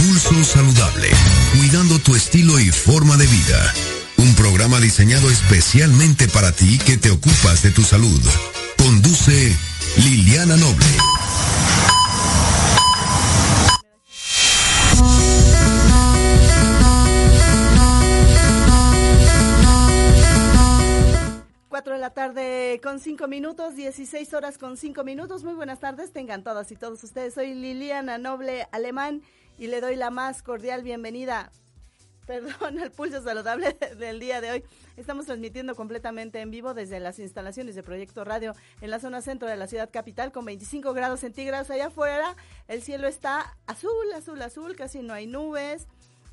Pulso Saludable, cuidando tu estilo y forma de vida. Un programa diseñado especialmente para ti que te ocupas de tu salud. Conduce Liliana Noble. Cuatro de la tarde con cinco minutos, 16 horas con cinco minutos. Muy buenas tardes, tengan todas y todos ustedes. Soy Liliana Noble Alemán y le doy la más cordial bienvenida, perdón, al pulso saludable del día de hoy. Estamos transmitiendo completamente en vivo desde las instalaciones de Proyecto Radio en la zona centro de la ciudad capital con 25 grados centígrados allá afuera. El cielo está azul, azul, azul, casi no hay nubes.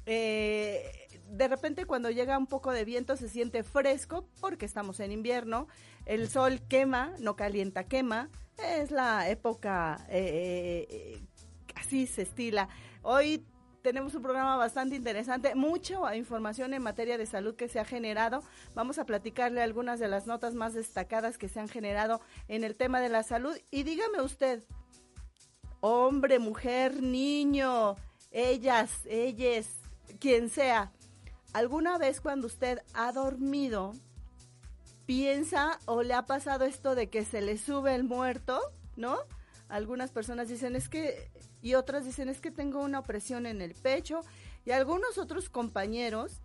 Eh, de repente cuando llega un poco de viento se siente fresco porque estamos en invierno. El sol quema, no calienta, quema. Es la época, eh, eh, así se estila. Hoy tenemos un programa bastante interesante, mucha información en materia de salud que se ha generado. Vamos a platicarle algunas de las notas más destacadas que se han generado en el tema de la salud. Y dígame usted, hombre, mujer, niño, ellas, ellas, quien sea, ¿alguna vez cuando usted ha dormido piensa o le ha pasado esto de que se le sube el muerto, ¿no? Algunas personas dicen es que y otras dicen es que tengo una opresión en el pecho y algunos otros compañeros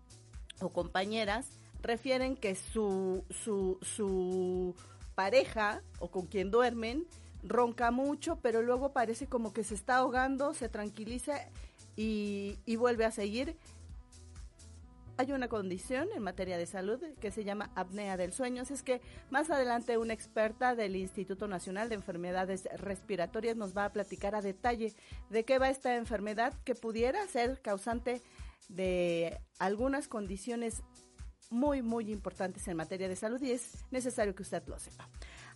o compañeras refieren que su, su, su pareja o con quien duermen ronca mucho, pero luego parece como que se está ahogando, se tranquiliza y, y vuelve a seguir hay una condición en materia de salud que se llama apnea del sueño. Es que más adelante una experta del Instituto Nacional de Enfermedades Respiratorias nos va a platicar a detalle de qué va esta enfermedad que pudiera ser causante de algunas condiciones muy, muy importantes en materia de salud y es necesario que usted lo sepa.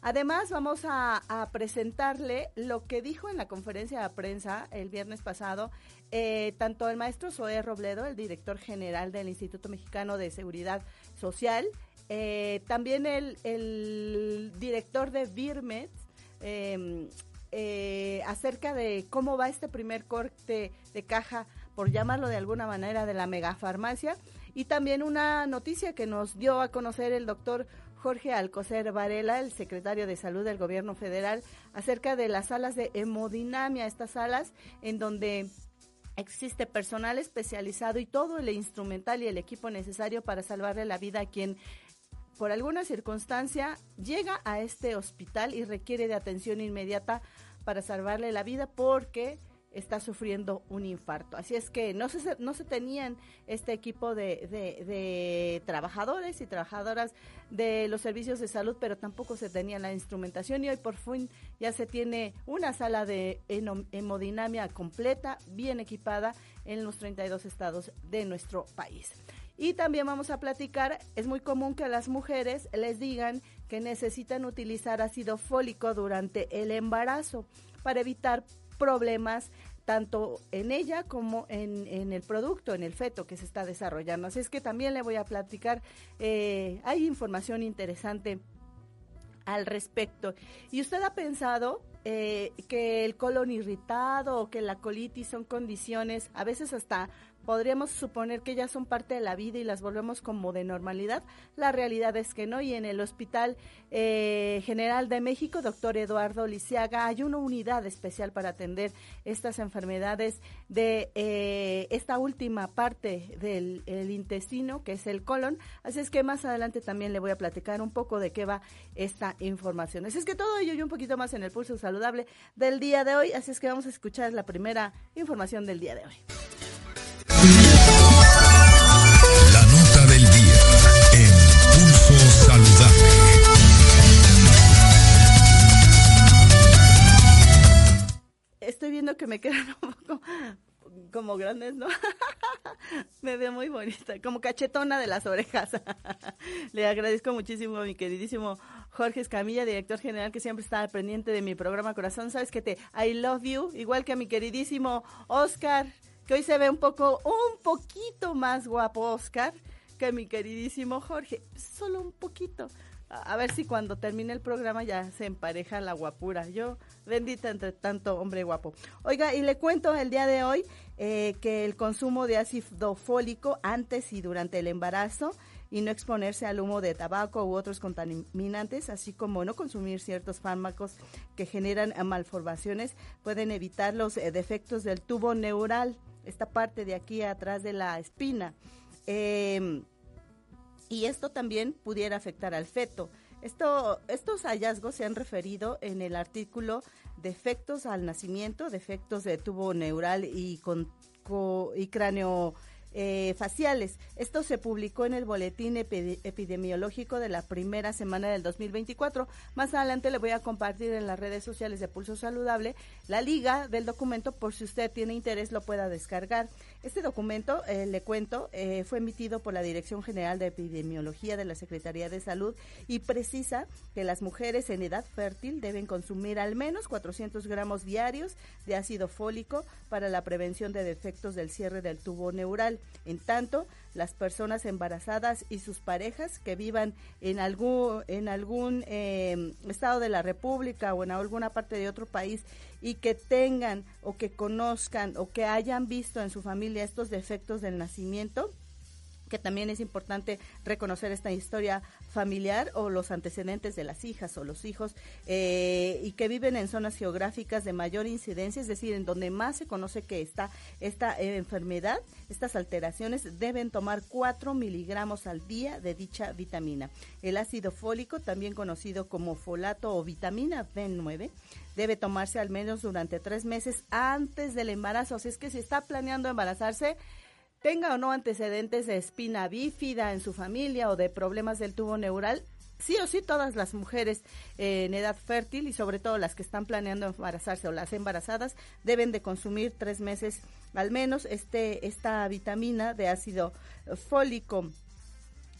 Además, vamos a, presentarle lo que dijo en la conferencia de prensa el viernes pasado, eh, tanto el maestro Zoé Robledo, el director general del Instituto Mexicano de Seguridad Social, eh, también el, director de Birmet, em, eh, acerca de cómo va este primer corte de caja, por llamarlo de alguna manera, de la megafarmacia, y también una noticia que nos dio a conocer el doctor Jorge Alcocer Varela, el secretario de Salud del Gobierno Federal, acerca de las salas de hemodinamia, estas salas en donde existe personal especializado y todo el instrumental y el equipo necesario para salvarle la vida a quien por alguna circunstancia llega a este hospital y requiere de atención inmediata para salvarle la vida porque está sufriendo un infarto. Así es que no se, no se tenían este equipo de, de, trabajadores y trabajadoras de los servicios de salud, pero tampoco se tenía la instrumentación y hoy por fin ya se tiene una sala de hemodinamia completa, bien equipada en los 32 estados de nuestro país. Y también vamos a platicar, es muy común que a las mujeres les digan que necesitan utilizar ácido fólico durante el embarazo para evitar problemas tanto en ella como en, el producto, en el feto que se está desarrollando. Así es que también le voy a platicar, eh, hay información interesante al respecto. ¿Y usted ha pensado eh, que el colon irritado o que la colitis son condiciones a veces hasta podríamos suponer que ya son parte de la vida y las volvemos como de normalidad. La realidad es que no. Y en el Hospital eh, General de México, doctor Eduardo Lisiaga, hay una unidad especial para atender estas enfermedades de eh, esta última parte del intestino, que es el colon. Así es que más adelante también le voy a platicar un poco de qué va esta información. Así es que todo ello y un poquito más en el pulso saludable del día de hoy. Así es que vamos a escuchar la primera información del día de hoy. Viendo que me quedan un poco como grandes, ¿no? me veo muy bonita, como cachetona de las orejas. Le agradezco muchísimo a mi queridísimo Jorge Escamilla, director general, que siempre está pendiente de mi programa Corazón. Sabes que te I love you, igual que a mi queridísimo Oscar, que hoy se ve un poco, un poquito más guapo Oscar que mi queridísimo Jorge, solo un poquito. A ver si cuando termine el programa ya se empareja la guapura. Yo, bendita entre tanto hombre guapo. Oiga, y le cuento el día de hoy eh, que el consumo de ácido fólico antes y durante el embarazo y no exponerse al humo de tabaco u otros contaminantes, así como no consumir ciertos fármacos que generan malformaciones, pueden evitar los eh, defectos del tubo neural, esta parte de aquí atrás de la espina. Em, y esto también pudiera afectar al feto. Esto, estos hallazgos se han referido en el artículo Defectos al nacimiento, defectos de tubo neural y, con, y cráneo eh, faciales. Esto se publicó en el boletín epidemiológico de la primera semana del 2024. Más adelante le voy a compartir en las redes sociales de Pulso Saludable la liga del documento por si usted tiene interés lo pueda descargar. Este documento, eh, le cuento, eh, fue emitido por la Dirección General de Epidemiología de la Secretaría de Salud y precisa que las mujeres en edad fértil deben consumir al menos 400 gramos diarios de ácido fólico para la prevención de defectos del cierre del tubo neural. En tanto, las personas embarazadas y sus parejas que vivan en algún, en algún em, estado de la República o en alguna parte de otro país y que tengan o que conozcan o que hayan visto en su familia estos defectos del nacimiento, que también es importante reconocer esta historia familiar o los antecedentes de las hijas o los hijos eh, y que viven en zonas geográficas de mayor incidencia, es decir, en donde más se conoce que está esta enfermedad, estas alteraciones deben tomar 4 miligramos al día de dicha vitamina. El ácido fólico, también conocido como folato o vitamina B9, debe tomarse al menos durante tres meses antes del embarazo. Si es que si está planeando embarazarse, tenga o no antecedentes de espina bífida en su familia o de problemas del tubo neural, sí o sí todas las mujeres eh, en edad fértil y sobre todo las que están planeando embarazarse o las embarazadas deben de consumir tres meses al menos este esta vitamina de ácido fólico.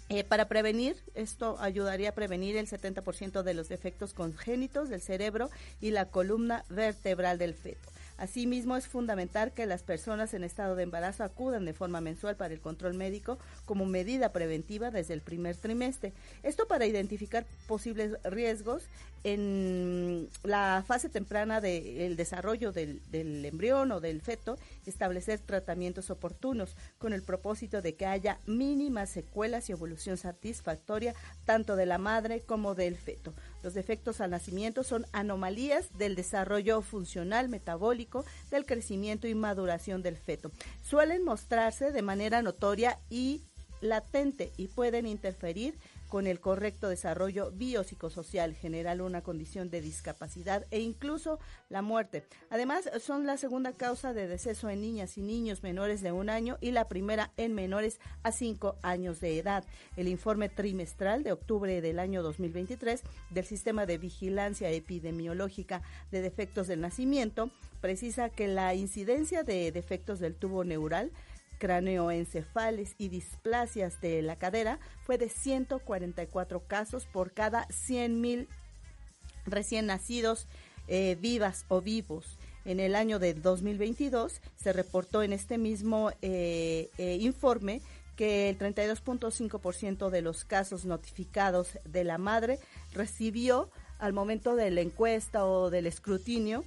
Eh, para prevenir, esto ayudaría a prevenir el 70% de los defectos congénitos del cerebro y la columna vertebral del feto. Asimismo, es fundamental que las personas en estado de embarazo acudan de forma mensual para el control médico como medida preventiva desde el primer trimestre. Esto para identificar posibles riesgos en la fase temprana del desarrollo del, del embrión o del feto, establecer tratamientos oportunos con el propósito de que haya mínimas secuelas y evolución satisfactoria tanto de la madre como del feto. Los defectos al nacimiento son anomalías del desarrollo funcional metabólico, del crecimiento y maduración del feto. Suelen mostrarse de manera notoria y latente y pueden interferir con el correcto desarrollo biopsicosocial, generar una condición de discapacidad e incluso la muerte. Además, son la segunda causa de deceso en niñas y niños menores de un año y la primera en menores a cinco años de edad. El informe trimestral de octubre del año 2023 del Sistema de Vigilancia Epidemiológica de Defectos del Nacimiento precisa que la incidencia de defectos del tubo neural cráneoencefales y displasias de la cadera fue de 144 casos por cada 100.000 recién nacidos eh, vivas o vivos. En el año de 2022 se reportó en este mismo eh, eh, informe que el 32.5% de los casos notificados de la madre recibió al momento de la encuesta o del escrutinio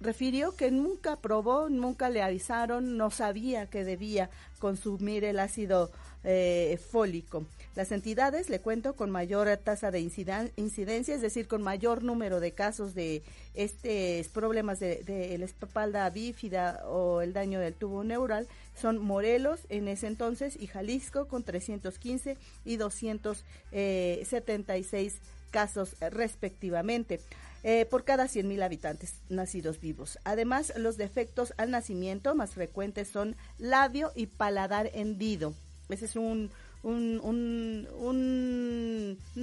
refirió que nunca probó, nunca le avisaron, no sabía que debía consumir el ácido eh, fólico. Las entidades, le cuento, con mayor tasa de incidencia, es decir, con mayor número de casos de estos problemas de, la espalda bífida o el daño del tubo neural, son Morelos en ese entonces y Jalisco con 315 y 276 eh, casos respectivamente. Eh, por cada 100.000 habitantes nacidos vivos. Además, los defectos al nacimiento más frecuentes son labio y paladar hendido. Ese es un, una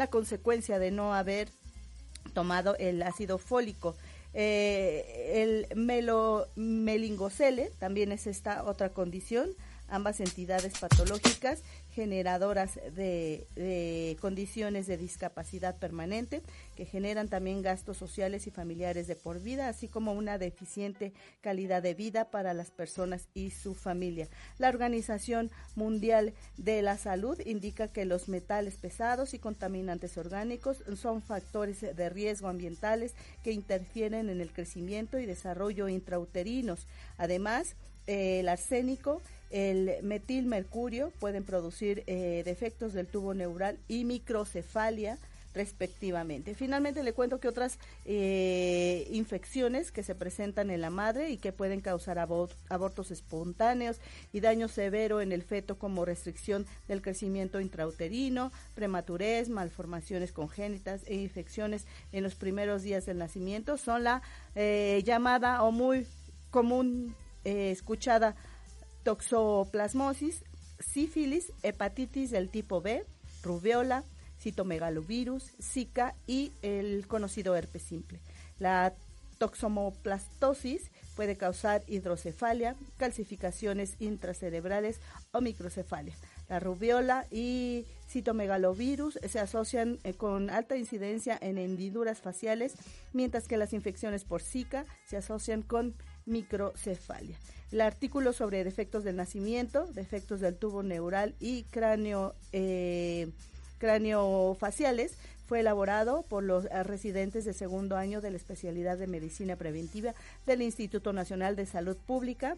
consecuencia de no haber tomado el ácido fólico. Eh, el melo, melingocele también es esta otra condición, ambas entidades patológicas generadoras de, condiciones de discapacidad permanente que generan también gastos sociales y familiares de por vida, así como una deficiente calidad de vida para las personas y su familia. La Organización Mundial de la Salud indica que los metales pesados y contaminantes orgánicos son factores de riesgo ambientales que interfieren en el crecimiento y desarrollo intrauterinos. Además, el arsénico el metilmercurio pueden producir eh, defectos del tubo neural y microcefalia respectivamente. Finalmente le cuento que otras eh, infecciones que se presentan en la madre y que pueden causar abortos espontáneos y daño severo en el feto como restricción del crecimiento intrauterino, prematurez, malformaciones congénitas e infecciones en los primeros días del nacimiento son la eh, llamada o muy común escuchada toxoplasmosis, sífilis, hepatitis del tipo B, rubiola, citomegalovirus, Zika y el conocido herpes simple. La toxomoplastosis puede causar hidrocefalia, calcificaciones intracerebrales o microcefalia. La rubiola y citomegalovirus se asocian eh, con alta incidencia en hendiduras faciales, mientras que las infecciones por Zika se asocian con microcefalia. El artículo sobre defectos del nacimiento, defectos del tubo neural y cráneo, eh, fue elaborado por los residentes de segundo año de la especialidad de medicina preventiva del Instituto Nacional de Salud Pública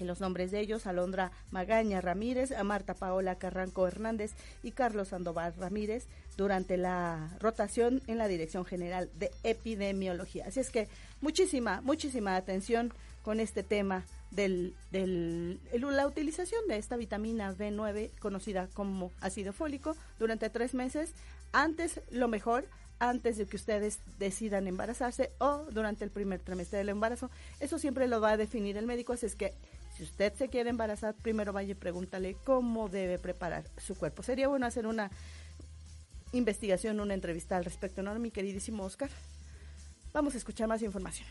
y los nombres de ellos, Alondra Magaña Ramírez, Marta Paola Carranco Hernández y Carlos Sandoval Ramírez, durante la rotación en la Dirección General de Epidemiología. Así es que muchísima, muchísima atención con este tema del, del la utilización de esta vitamina B9 conocida como ácido fólico durante tres meses. Antes, lo mejor, antes de que ustedes decidan embarazarse o durante el primer trimestre del embarazo. Eso siempre lo va a definir el médico, así es que si usted se quiere embarazar, primero vaya y pregúntale cómo debe preparar su cuerpo. Sería bueno hacer una investigación, una entrevista al respecto, ¿no, mi queridísimo Oscar? Vamos a escuchar más información.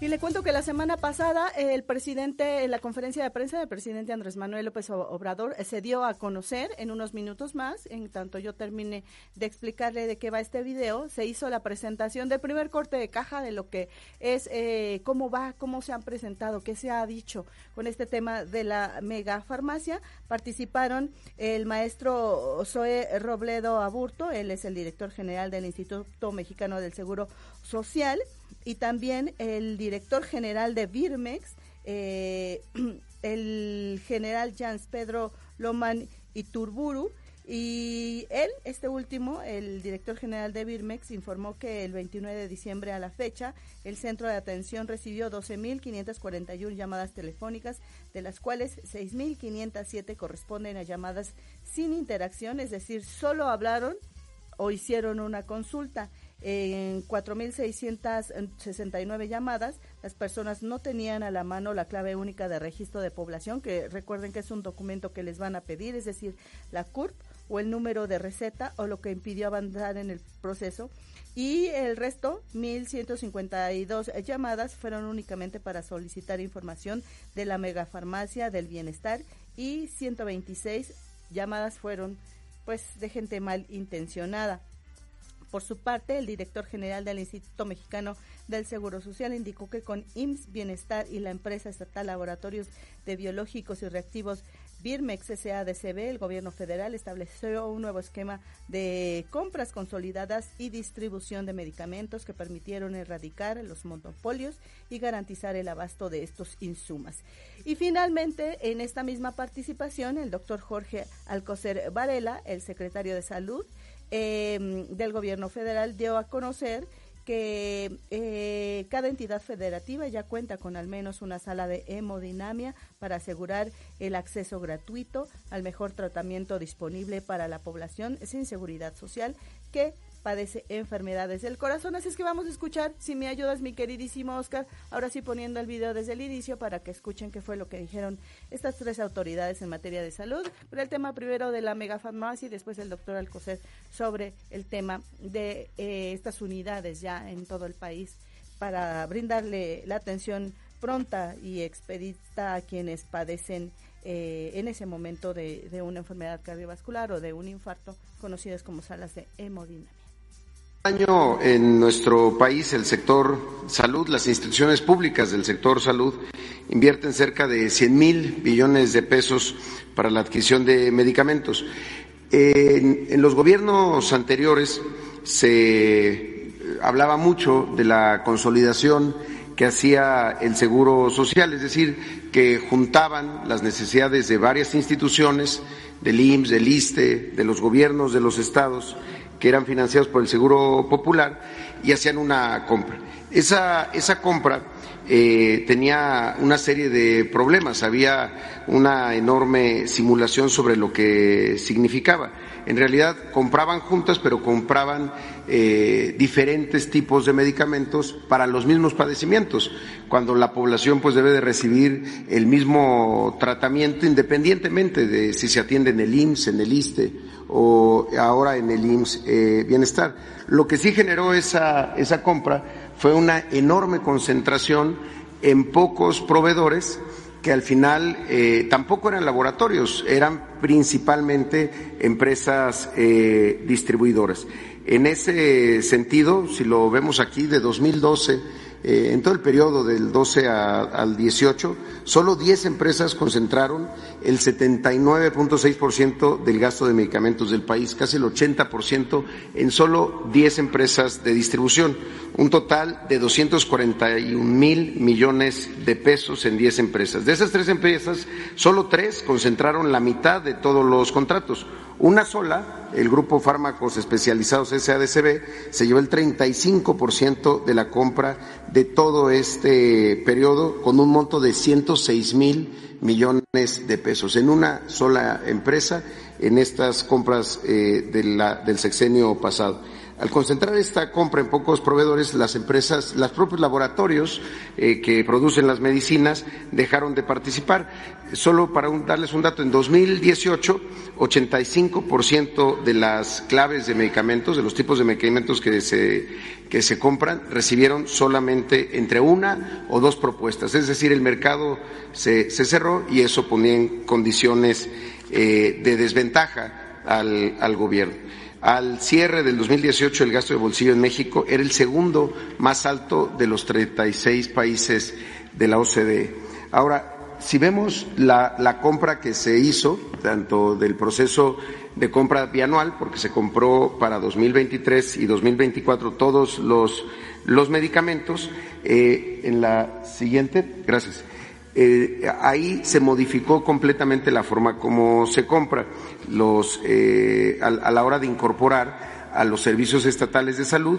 Y le cuento que la semana pasada el presidente, en la conferencia de prensa del presidente Andrés Manuel López Obrador eh, se dio a conocer en unos minutos más, en tanto yo termine de explicarle de qué va este video, se hizo la presentación del primer corte de caja de lo que es, eh, cómo va, cómo se han presentado, qué se ha dicho con este tema de la mega farmacia. Participaron el maestro Zoe Robledo Aburto, él es el director general del Instituto Mexicano del Seguro Social y también el director general de Birmex, eh, el general Jans Pedro Loman Iturburu, y él, este último, el director general de Birmex, informó que el 29 de diciembre a la fecha, el centro de atención recibió 12.541 llamadas telefónicas, de las cuales 6.507 corresponden a llamadas sin interacción, es decir, solo hablaron o hicieron una consulta. En 4.669 llamadas, las personas no tenían a la mano la clave única de registro de población, que recuerden que es un documento que les van a pedir, es decir, la CURP o el número de receta o lo que impidió avanzar en el proceso. Y el resto, 1.152 llamadas, fueron únicamente para solicitar información de la megafarmacia del bienestar y 126 llamadas fueron pues de gente mal intencionada. Por su parte, el director general del Instituto Mexicano del Seguro Social indicó que con IMSS Bienestar y la empresa estatal Laboratorios de Biológicos y Reactivos Birmex SADCB, el gobierno federal estableció un nuevo esquema de compras consolidadas y distribución de medicamentos que permitieron erradicar los monopolios y garantizar el abasto de estos insumos. Y finalmente, en esta misma participación, el doctor Jorge Alcocer Varela, el secretario de Salud, Em, del gobierno federal dio a conocer que eh, cada entidad federativa ya cuenta con al menos una sala de hemodinamia para asegurar el acceso gratuito al mejor tratamiento disponible para la población sin seguridad social que padece enfermedades del corazón. Así es que vamos a escuchar, si me ayudas, mi queridísimo Oscar, ahora sí poniendo el video desde el inicio para que escuchen qué fue lo que dijeron estas tres autoridades en materia de salud. Pero el tema primero de la megafarmacia y después el doctor Alcocer sobre el tema de eh, estas unidades ya en todo el país para brindarle la atención pronta y expedita a quienes padecen eh, en ese momento de, de, una enfermedad cardiovascular o de un infarto, conocidas como salas de hemodinamia. Año en nuestro país el sector salud, las instituciones públicas del sector salud invierten cerca de 100 mil billones de pesos para la adquisición de medicamentos. En, los gobiernos anteriores se hablaba mucho de la consolidación que hacía el Seguro Social, es decir, que juntaban las necesidades de varias instituciones, del IMSS, del ISTE, de los gobiernos de los estados, que eran financiados por el Seguro Popular, y hacían una compra. Esa, esa compra eh, tenía una serie de problemas, había una enorme simulación sobre lo que significaba en realidad compraban juntas, pero compraban eh, diferentes tipos de medicamentos para los mismos padecimientos, cuando la población pues debe de recibir el mismo tratamiento independientemente de si se atiende en el IMSS, en el ISTE o ahora en el IMSS eh, Bienestar. Lo que sí generó esa, esa compra fue una enorme concentración en pocos proveedores que al final eh, tampoco eran laboratorios, eran principalmente empresas eh, distribuidoras. En ese sentido, si lo vemos aquí, de 2012 eh, en todo el periodo del 12 al 18, solo 10 empresas concentraron el 79.6% del gasto de medicamentos del país, casi el 80% en solo 10 empresas de distribución, un total de 241 mil millones de pesos en 10 empresas. De esas tres empresas, solo tres concentraron la mitad de todos los contratos. Una sola, el Grupo Fármacos Especializados SADCB, se llevó el 35% de la compra de todo este periodo con un monto de 106 mil millones de pesos en una sola empresa en estas compras eh, del sexenio pasado. Al concentrar esta compra en pocos proveedores, las empresas, los propios laboratorios eh, que producen las medicinas dejaron de participar. Solo para darles un dato, en 2018, 85% de las claves de medicamentos, de los tipos de medicamentos que se, que se compran, recibieron solamente entre una o dos propuestas. Es decir, el mercado se, se cerró y eso ponía en condiciones eh, de desventaja al, al gobierno. Al cierre del 2018, el gasto de bolsillo en México era el segundo más alto de los 36 países de la OCDE. Ahora, si vemos la, compra que se hizo, tanto del proceso de compra bianual, porque se compró para 2023 y 2024 todos los, los medicamentos, eh, en la siguiente, gracias. Eh, ahí se modificó completamente la forma como se compra los, eh, a, la hora de incorporar a los servicios estatales de salud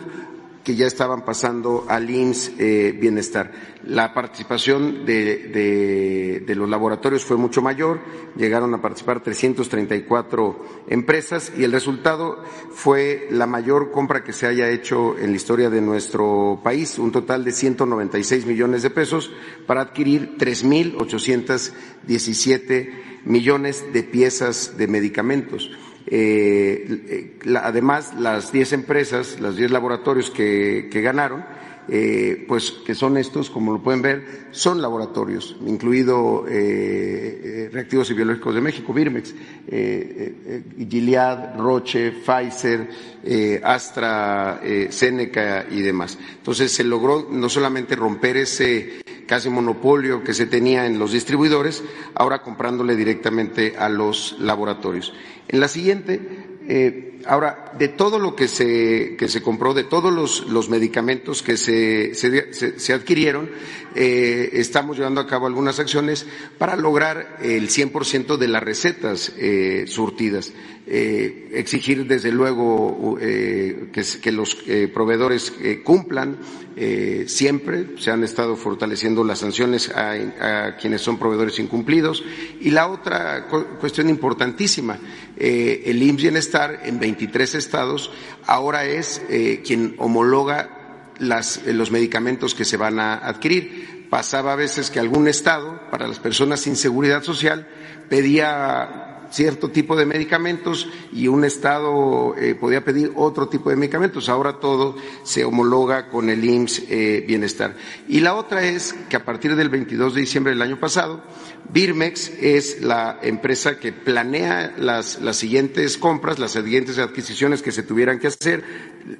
que ya estaban pasando al IMSS eh, Bienestar. La participación de, de, los laboratorios fue mucho mayor, llegaron a participar 334 empresas y el resultado fue la mayor compra que se haya hecho en la historia de nuestro país, un total de 196 millones de pesos para adquirir 3.817 millones de piezas de medicamentos. Eh, además, las 10 empresas, los 10 laboratorios que, ganaron, eh, pues que son estos, como lo pueden ver, son laboratorios, incluido eh, Reactivos y Biológicos de México, Birmex, Gilead, Roche, Pfizer, Astra, Seneca y demás. Entonces se logró no solamente romper ese casi monopolio que se tenía en los distribuidores, ahora comprándole directamente a los laboratorios. En la siguiente, eh, ahora, de todo lo que se, que se compró, de todos los, los medicamentos que se, se, adquirieron, eh, estamos llevando a cabo algunas acciones para lograr el 100% de las recetas eh, surtidas. exigir, desde luego, que, los proveedores cumplan siempre. Se han estado fortaleciendo las sanciones a quienes son proveedores incumplidos. Y la otra cuestión importantísima, el IMSS Bienestar en 23 estados ahora es eh, quien homologa eh, los medicamentos que se van a adquirir. Pasaba a veces que algún estado, para las personas sin seguridad social, pedía cierto tipo de medicamentos y un Estado eh, podía pedir otro tipo de medicamentos. Ahora todo se homologa con el IMSS eh, Bienestar. Y la otra es que a partir del 22 de diciembre del año pasado, Birmex es la empresa que planea las, las siguientes compras, las siguientes adquisiciones que se tuvieran que hacer,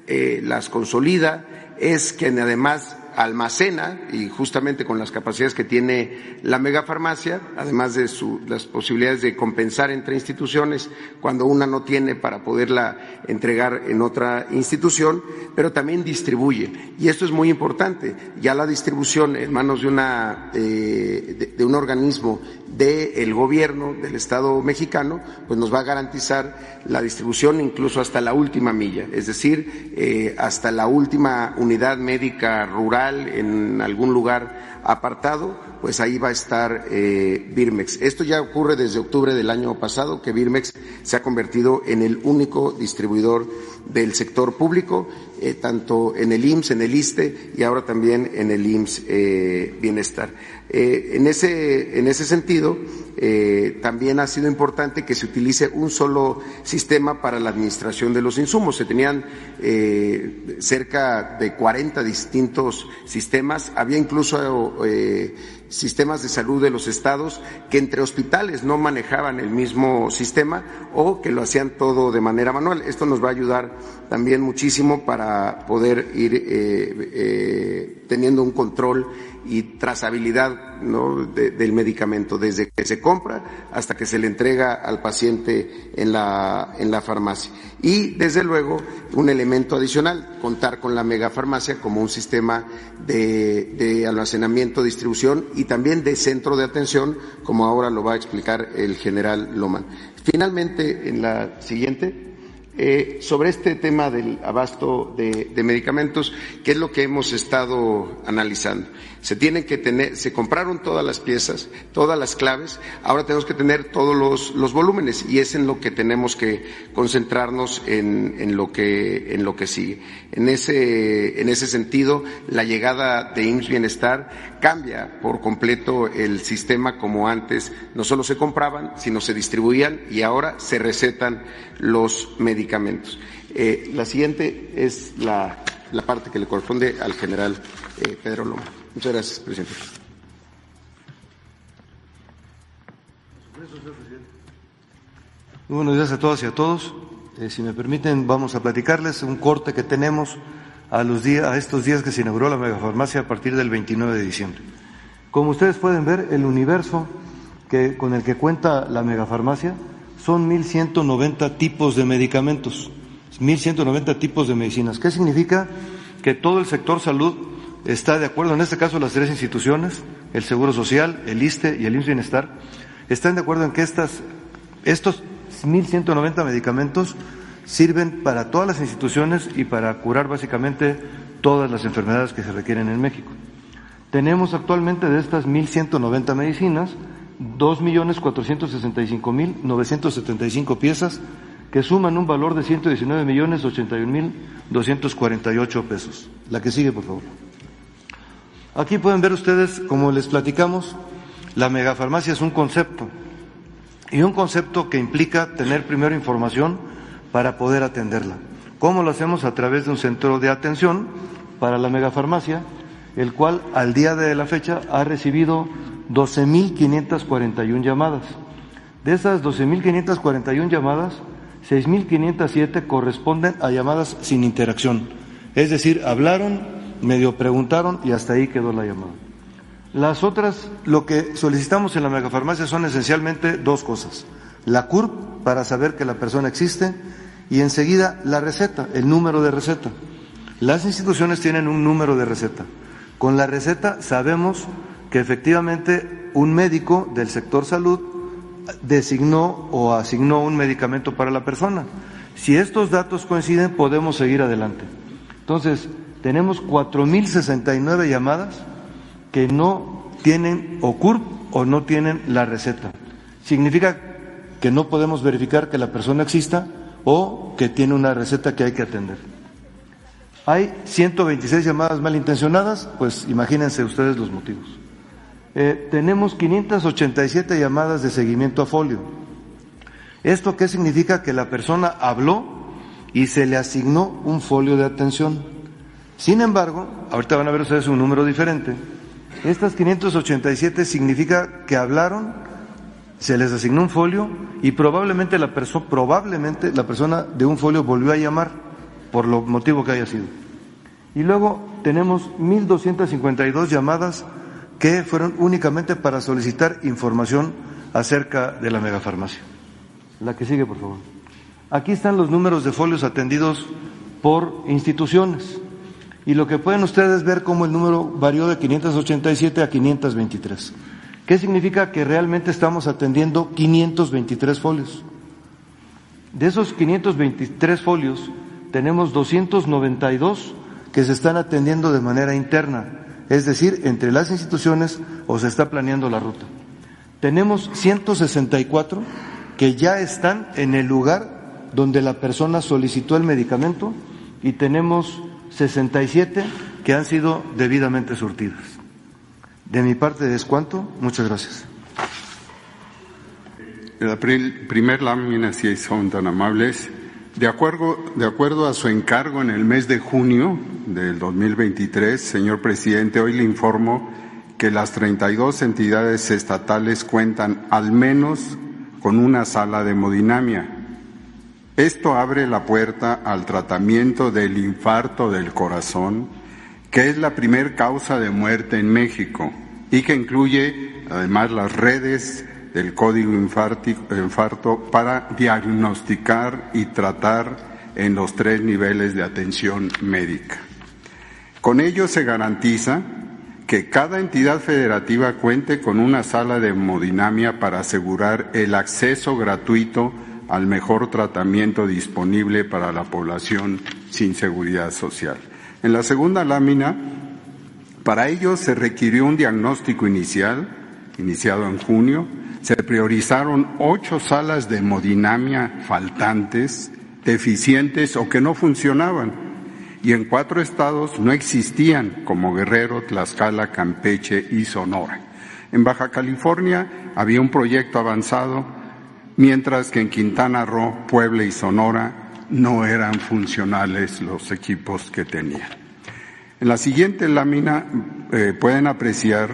eh, las consolida, es quien además almacena y justamente con las capacidades que tiene la megafarmacia, además de las posibilidades de compensar entre instituciones cuando una no tiene para poderla entregar en otra institución, pero también distribuye. Y esto es muy importante. Ya la distribución en manos de, una, eh, de, un organismo del gobierno del Estado mexicano, pues nos va a garantizar la distribución incluso hasta la última milla, es decir, eh, hasta la última unidad médica rural en algún lugar apartado, pues ahí va a estar eh, Birmex. Esto ya ocurre desde octubre del año pasado, que Birmex se ha convertido en el único distribuidor del sector público, eh, tanto en el IMSS, en el ISTE y ahora también en el IMSS eh, Bienestar. en, ese, en ese sentido, también ha sido importante que se utilice un solo sistema para la administración de los insumos. Se tenían cerca de 40 distintos sistemas. Había incluso eh, sistemas de salud de los estados que entre hospitales no manejaban el mismo sistema o que lo hacían todo de manera manual. Esto nos va a ayudar también muchísimo para poder ir eh, eh, teniendo un control y trazabilidad del medicamento, desde que se compra hasta que se le entrega al paciente en la, en la farmacia. Y, desde luego, un elemento adicional, contar con la megafarmacia como un sistema de, almacenamiento, distribución y también de centro de atención, como ahora lo va a explicar el general Loman. Finalmente, en la siguiente. Eh, sobre este tema del abasto de, medicamentos, ¿qué es lo que hemos estado analizando? Se tienen que tener, se compraron todas las piezas, todas las claves, ahora tenemos que tener todos los, volúmenes y es en lo que tenemos que concentrarnos en, lo que en lo que sigue. En ese, en ese sentido, la llegada de IMSS Bienestar cambia por completo el sistema como antes no solo se compraban, sino se distribuían y ahora se recetan los medicamentos. Eh, la siguiente es la, parte que le corresponde al general eh, Pedro Loma. Muchas gracias, presidente. Muy buenos días a todas y a todos. Eh, si me permiten, vamos a platicarles un corte que tenemos a, los días, a estos días que se inauguró la megafarmacia a partir del 29 de diciembre. Como ustedes pueden ver, el universo que, con el que cuenta la megafarmacia son 1.190 tipos de medicamentos, 1.190 tipos de medicinas. ¿Qué significa? Que todo el sector salud está de acuerdo, en este caso las tres instituciones, el Seguro Social, el ISTE y el IMSS Bienestar, están de acuerdo en que estas, estos 1.190 medicamentos sirven para todas las instituciones y para curar básicamente todas las enfermedades que se requieren en México. Tenemos actualmente de estas 1.190 medicinas 2.465.975 piezas que suman un valor de 119.081.248 pesos. La que sigue, por favor. Aquí pueden ver ustedes, como les platicamos, la megafarmacia es un concepto y un concepto que implica tener primero información para poder atenderla. ¿Cómo lo hacemos? A través de un centro de atención para la megafarmacia, el cual al día de la fecha ha recibido 12.541 llamadas. De esas 12.541 llamadas, 6.507 corresponden a llamadas sin interacción. Es decir, hablaron, medio preguntaron y hasta ahí quedó la llamada. Las otras, lo que solicitamos en la megafarmacia son esencialmente dos cosas. La CURP, para saber que la persona existe, y enseguida la receta, el número de receta. Las instituciones tienen un número de receta. Con la receta sabemos que efectivamente un médico del sector salud designó o asignó un medicamento para la persona. Si estos datos coinciden, podemos seguir adelante. Entonces, tenemos 4.069 llamadas que no tienen o CURP o no tienen la receta. Significa que no podemos verificar que la persona exista o que tiene una receta que hay que atender. Hay 126 llamadas malintencionadas, pues imagínense ustedes los motivos. Eh, tenemos 587 llamadas de seguimiento a folio. ¿Esto qué significa? Que la persona habló y se le asignó un folio de atención. Sin embargo, ahorita van a ver ustedes un número diferente. Estas 587 significa que hablaron, se les asignó un folio y probablemente la, persona probablemente la persona de un folio volvió a llamar por lo motivo que haya sido. Y luego tenemos 1.252 llamadas que fueron únicamente para solicitar información acerca de la megafarmacia. La que sigue, por favor. Aquí están los números de folios atendidos por instituciones. Y lo que pueden ustedes ver como el número varió de 587 a 523. ¿Qué significa que realmente estamos atendiendo 523 folios? De esos 523 folios, tenemos 292 que se están atendiendo de manera interna, es decir, entre las instituciones o se está planeando la ruta. Tenemos 164 que ya están en el lugar donde la persona solicitó el medicamento y tenemos 67 que han sido debidamente surtidas. De mi parte es cuanto. Muchas gracias. La primer lámina, si son tan amables. De acuerdo, de acuerdo a su encargo en el mes de junio del 2023, señor presidente, hoy le informo que las 32 entidades estatales cuentan al menos con una sala de hemodinamia. Esto abre la puerta al tratamiento del infarto del corazón, que es la primer causa de muerte en México y que incluye además las redes del código infarto para diagnosticar y tratar en los tres niveles de atención médica. Con ello se garantiza que cada entidad federativa cuente con una sala de hemodinamia para asegurar el acceso gratuito al mejor tratamiento disponible para la población sin seguridad social. En la segunda lámina, para ello se requirió un diagnóstico inicial, iniciado en junio, se priorizaron ocho salas de hemodinamia faltantes, deficientes o que no funcionaban y en cuatro estados no existían como Guerrero, Tlaxcala, Campeche y Sonora. En Baja California había un proyecto avanzado, mientras que en Quintana Roo, Puebla y Sonora no eran funcionales los equipos que tenían. En la siguiente lámina eh, pueden apreciar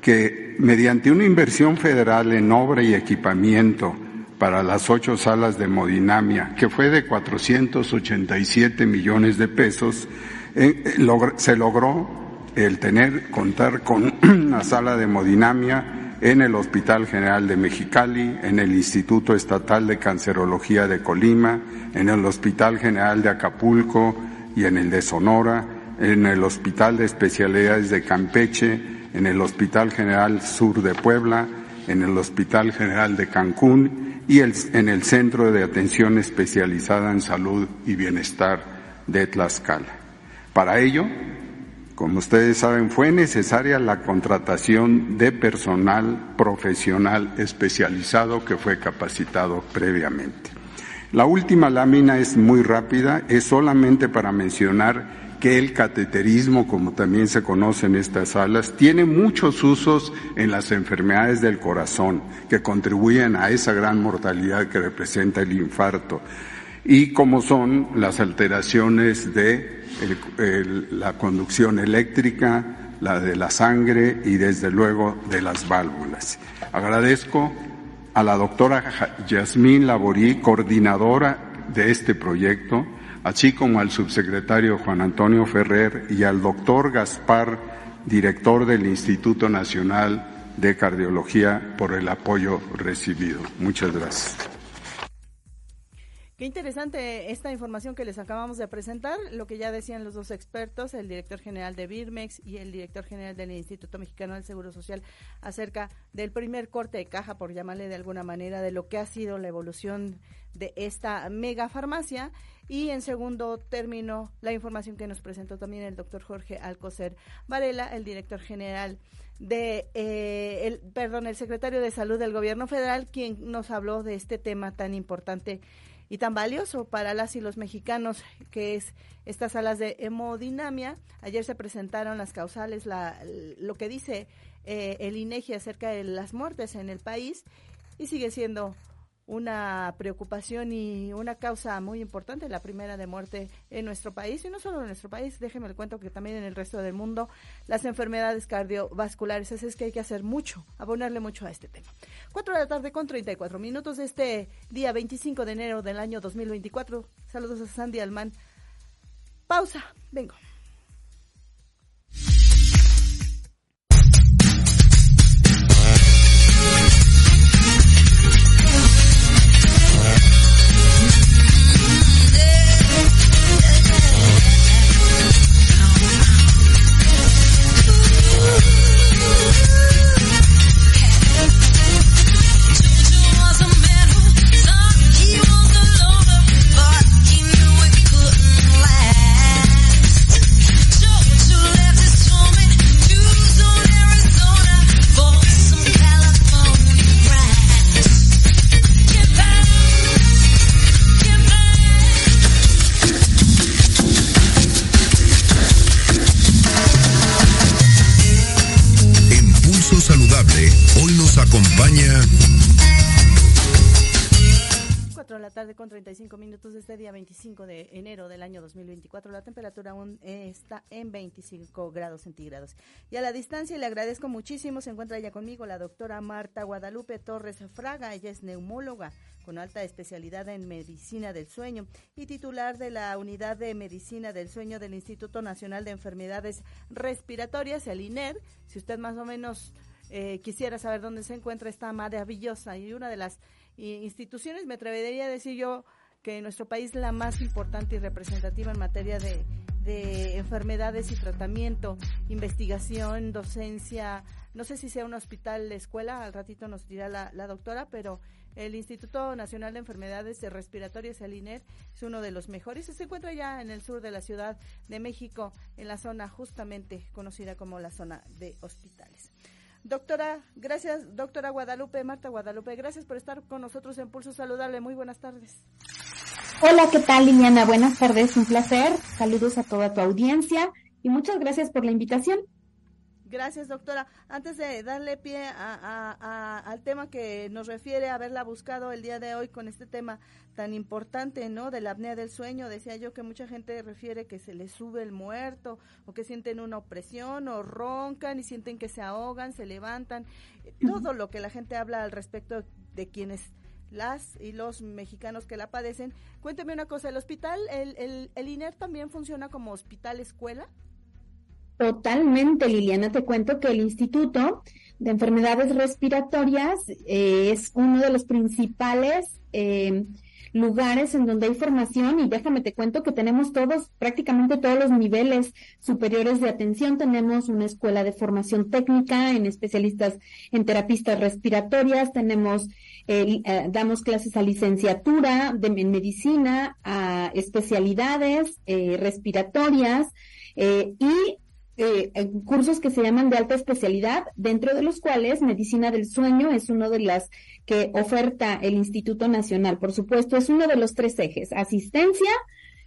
que mediante una inversión federal en obra y equipamiento para las ocho salas de hemodinamia, que fue de 487 millones de pesos, eh, eh, se logró el tener, contar con una sala de hemodinamia en el Hospital General de Mexicali, en el Instituto Estatal de Cancerología de Colima, en el Hospital General de Acapulco y en el de Sonora, en el Hospital de Especialidades de Campeche, en el Hospital General Sur de Puebla, en el Hospital General de Cancún y en el Centro de Atención Especializada en Salud y Bienestar de Tlaxcala. Para ello, como ustedes saben, fue necesaria la contratación de personal profesional especializado que fue capacitado previamente. La última lámina es muy rápida, es solamente para mencionar que el cateterismo, como también se conoce en estas salas, tiene muchos usos en las enfermedades del corazón que contribuyen a esa gran mortalidad que representa el infarto y como son las alteraciones de la conducción eléctrica, la de la sangre y desde luego de las válvulas. Agradezco a la doctora Yasmín Laborí, coordinadora de este proyecto, así como al subsecretario Juan Antonio Ferrer y al doctor Gaspar, director del Instituto Nacional de Cardiología, por el apoyo recibido. Muchas gracias. Qué interesante esta información que les acabamos de presentar, lo que ya decían los dos expertos, el director general de Birmex y el director general del Instituto Mexicano del Seguro Social, acerca del primer corte de caja, por llamarle de alguna manera, de lo que ha sido la evolución de esta mega farmacia y en segundo término, la información que nos presentó también el doctor Jorge Alcocer Varela, el director general de, eh, el, perdón, el secretario de Salud del Gobierno Federal, quien nos habló de este tema tan importante y tan valioso para las y los mexicanos, que es estas salas de hemodinamia. Ayer se presentaron las causales, la, lo que dice eh, el INEGI acerca de las muertes en el país y sigue siendo una preocupación y una causa muy importante, la primera de muerte en nuestro país, y no solo en nuestro país, déjeme el cuento que también en el resto del mundo, las enfermedades cardiovasculares, así es que hay que hacer mucho, abonarle mucho a este tema. Cuatro de la tarde con 34 minutos de este día 25 de enero del año 2024. Saludos a Sandy Alman. Pausa, vengo. Este día 25 de enero del año 2024. La temperatura aún está en 25 grados centígrados. Y a la distancia le agradezco muchísimo. Se encuentra ya conmigo la doctora Marta Guadalupe Torres Fraga. Ella es neumóloga con alta especialidad en medicina del sueño y titular de la unidad de medicina del sueño del Instituto Nacional de Enfermedades Respiratorias, el INER. Si usted más o menos eh, quisiera saber dónde se encuentra esta maravillosa y una de las instituciones, me atrevería a decir yo que en nuestro país la más importante y representativa en materia de, enfermedades y tratamiento, investigación, docencia, no sé si sea un hospital, escuela, al ratito nos dirá la, doctora, pero el Instituto Nacional de Enfermedades Respiratorias, el INER, es uno de los mejores. Se encuentra ya en el sur de la Ciudad de México, en la zona justamente conocida como la zona de hospitales. Doctora, gracias, doctora Guadalupe, Marta Guadalupe, gracias por estar con nosotros en Pulso Saludable. Muy buenas tardes. Hola, ¿qué tal, Liliana? Buenas tardes, un placer. Saludos a toda tu audiencia y muchas gracias por la invitación. Gracias, doctora. Antes de darle pie al tema que nos refiere a haberla buscado el día de hoy con este tema tan importante, ¿no? De la apnea del sueño, decía yo que mucha gente refiere que se les sube el muerto o que sienten una opresión o roncan y sienten que se ahogan, se levantan. Todo lo que la gente habla al respecto de quienes las y los mexicanos que la padecen. Cuénteme una cosa, ¿el hospital, el, el, el INER también funciona como hospital escuela? Totalmente, Liliana. Te cuento que el Instituto de Enfermedades Respiratorias eh, es uno de los principales eh, lugares en donde hay formación y déjame te cuento que tenemos todos, prácticamente todos los niveles superiores de atención. Tenemos una escuela de formación técnica en especialistas en terapistas respiratorias, tenemos, eh, damos clases a licenciatura de, en medicina, a especialidades respiratorias y eh, cursos que se llaman de alta especialidad, dentro de los cuales medicina del sueño es uno de las que oferta el Instituto Nacional. Por supuesto, es uno de los tres ejes, asistencia,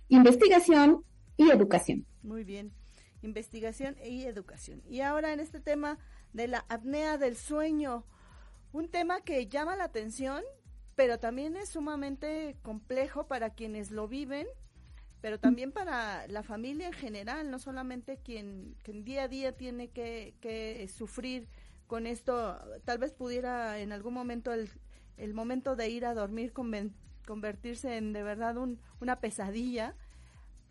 investigación y educación. Muy bien, investigación y educación. Y ahora en este tema de la apnea del sueño, un tema que llama la atención, pero también es sumamente complejo para quienes lo viven pero también para la familia en general, no solamente quien, quien día a día tiene que, que, sufrir con esto, tal vez pudiera en algún momento el, el momento de ir a dormir convertirse en de verdad un, una pesadilla,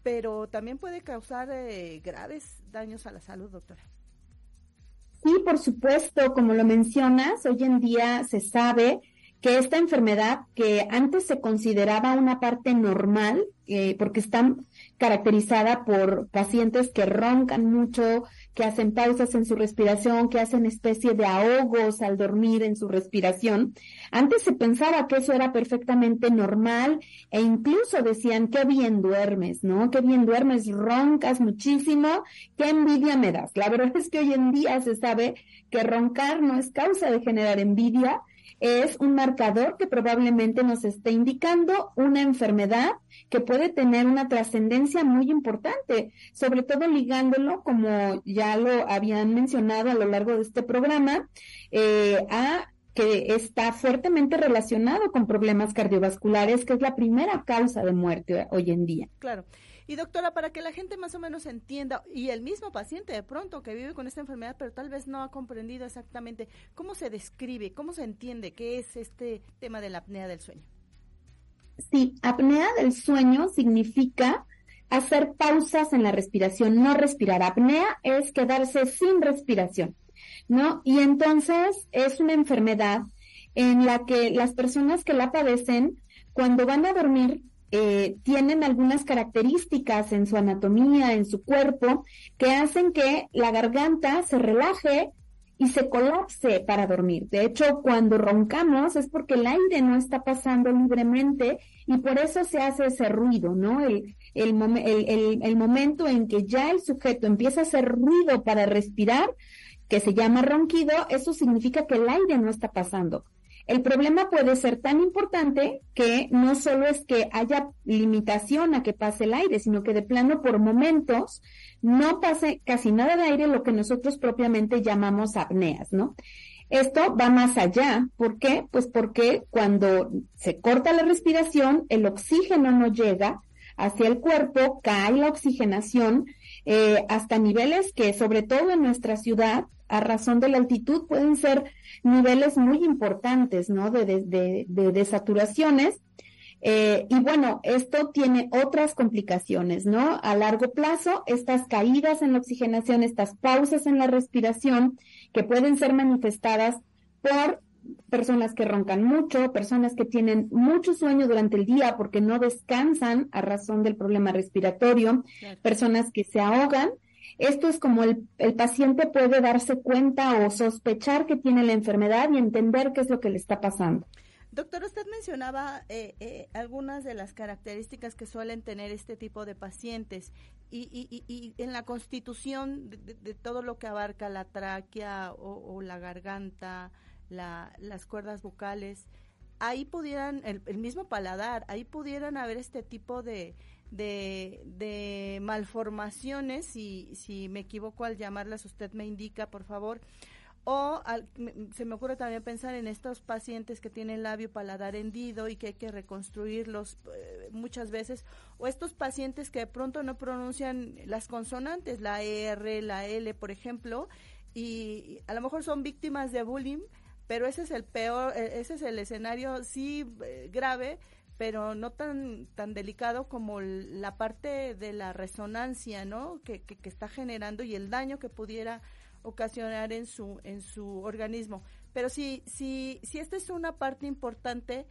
pero también puede causar eh, graves daños a la salud, doctora. Sí, por supuesto, como lo mencionas, hoy en día se sabe que esta enfermedad, que antes se consideraba una parte normal, eh, porque está caracterizada por pacientes que roncan mucho, que hacen pausas en su respiración, que hacen especie de ahogos al dormir en su respiración. Antes se pensaba que eso era perfectamente normal e incluso decían, qué bien duermes, ¿no? Qué bien duermes, roncas muchísimo, qué envidia me das. La verdad es que hoy en día se sabe que roncar no es causa de generar envidia, es un marcador que probablemente nos esté indicando una enfermedad que puede tener una trascendencia muy importante, sobre todo ligándolo, como ya lo habían mencionado a lo largo de este programa, eh, a que está fuertemente relacionado con problemas cardiovasculares, que es la primera causa de muerte hoy en día. Claro. Y doctora, para que la gente más o menos entienda, y el mismo paciente de pronto que vive con esta enfermedad, pero tal vez no ha comprendido exactamente cómo se describe, cómo se entiende qué es este tema de la apnea del sueño. Sí, apnea del sueño significa hacer pausas en la respiración, no respirar. Apnea es quedarse sin respiración, ¿no? Y entonces es una enfermedad en la que las personas que la padecen, cuando van a dormir, eh, tienen algunas características en su anatomía, en su cuerpo, que hacen que la garganta se relaje y se colapse para dormir. De hecho, cuando roncamos es porque el aire no está pasando libremente y por eso se hace ese ruido, ¿no? El, el, momento en que ya el sujeto empieza a hacer ruido para respirar, que se llama ronquido, eso significa que el aire no está pasando. El problema puede ser tan importante que no solo es que haya limitación a que pase el aire, sino que de plano por momentos no pase casi nada de aire, lo que nosotros propiamente llamamos apneas, ¿no? Esto va más allá. ¿Por qué? Pues porque cuando se corta la respiración, el oxígeno no llega hacia el cuerpo, cae la oxigenación eh, hasta niveles que, sobre todo en nuestra ciudad, a razón de la altitud, pueden ser niveles muy importantes, ¿no? De, de. Eh, y bueno, esto tiene otras complicaciones, ¿no? A largo plazo, estas caídas en la oxigenación, estas pausas en la respiración, que pueden ser manifestadas por personas que roncan mucho, personas que tienen mucho sueño durante el día porque no descansan a razón del problema respiratorio, personas que se ahogan. Esto es como el, el, paciente puede darse cuenta o sospechar que tiene la enfermedad y entender qué es lo que le está pasando. Doctor, usted mencionaba eh, eh, algunas de las características que suelen tener este tipo de pacientes y, y, y en la constitución de, de, todo lo que abarca la tráquea o, o la garganta, la, las cuerdas vocales, ahí pudieran, el, el, mismo paladar, ahí pudieran haber este tipo de, de, malformaciones, si, si me equivoco al llamarlas, usted me indica, por favor. O al, se me ocurre también pensar en estos pacientes que tienen labio paladar hendido y que hay que reconstruirlos eh, muchas veces, o estos pacientes que de pronto no pronuncian las consonantes, la R, la L, por ejemplo, y a lo mejor son víctimas de bullying, pero ese es el peor, e, ese es el escenario sí eh, grave, pero no tan tan delicado como la parte de la resonancia, ¿no? Que, que, está generando y el daño que pudiera ocasionar en su en su organismo. Pero sí sí sí esta es una parte importante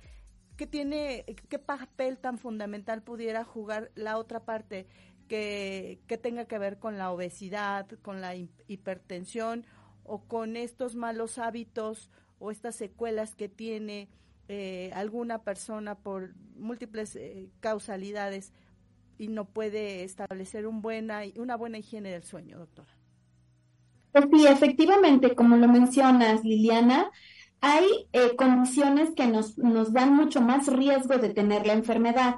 que tiene qué papel tan fundamental pudiera jugar la otra parte que, que tenga que ver con la obesidad, con la hipertensión o con estos malos hábitos o estas secuelas que tiene eh, alguna persona por múltiples eh, causalidades y no puede establecer un buena, una buena higiene del sueño, doctora. Pues sí, efectivamente, como lo mencionas, Liliana, hay eh, condiciones que nos, nos dan mucho más riesgo de tener la enfermedad.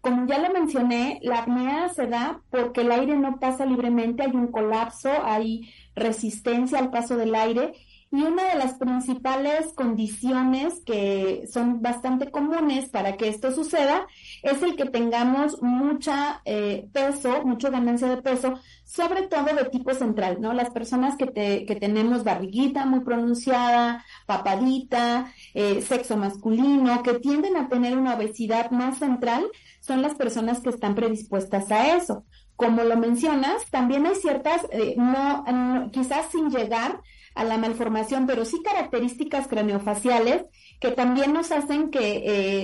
Como ya lo mencioné, la apnea se da porque el aire no pasa libremente, hay un colapso, hay resistencia al paso del aire y una de las principales condiciones que son bastante comunes para que esto suceda es el que tengamos mucha eh, peso, mucha ganancia de peso, sobre todo de tipo central, ¿no? Las personas que, te, que tenemos barriguita muy pronunciada, papadita, eh, sexo masculino, que tienden a tener una obesidad más central, son las personas que están predispuestas a eso. Como lo mencionas, también hay ciertas, eh, no, no, quizás sin llegar a la malformación, pero sí características craneofaciales que también nos hacen que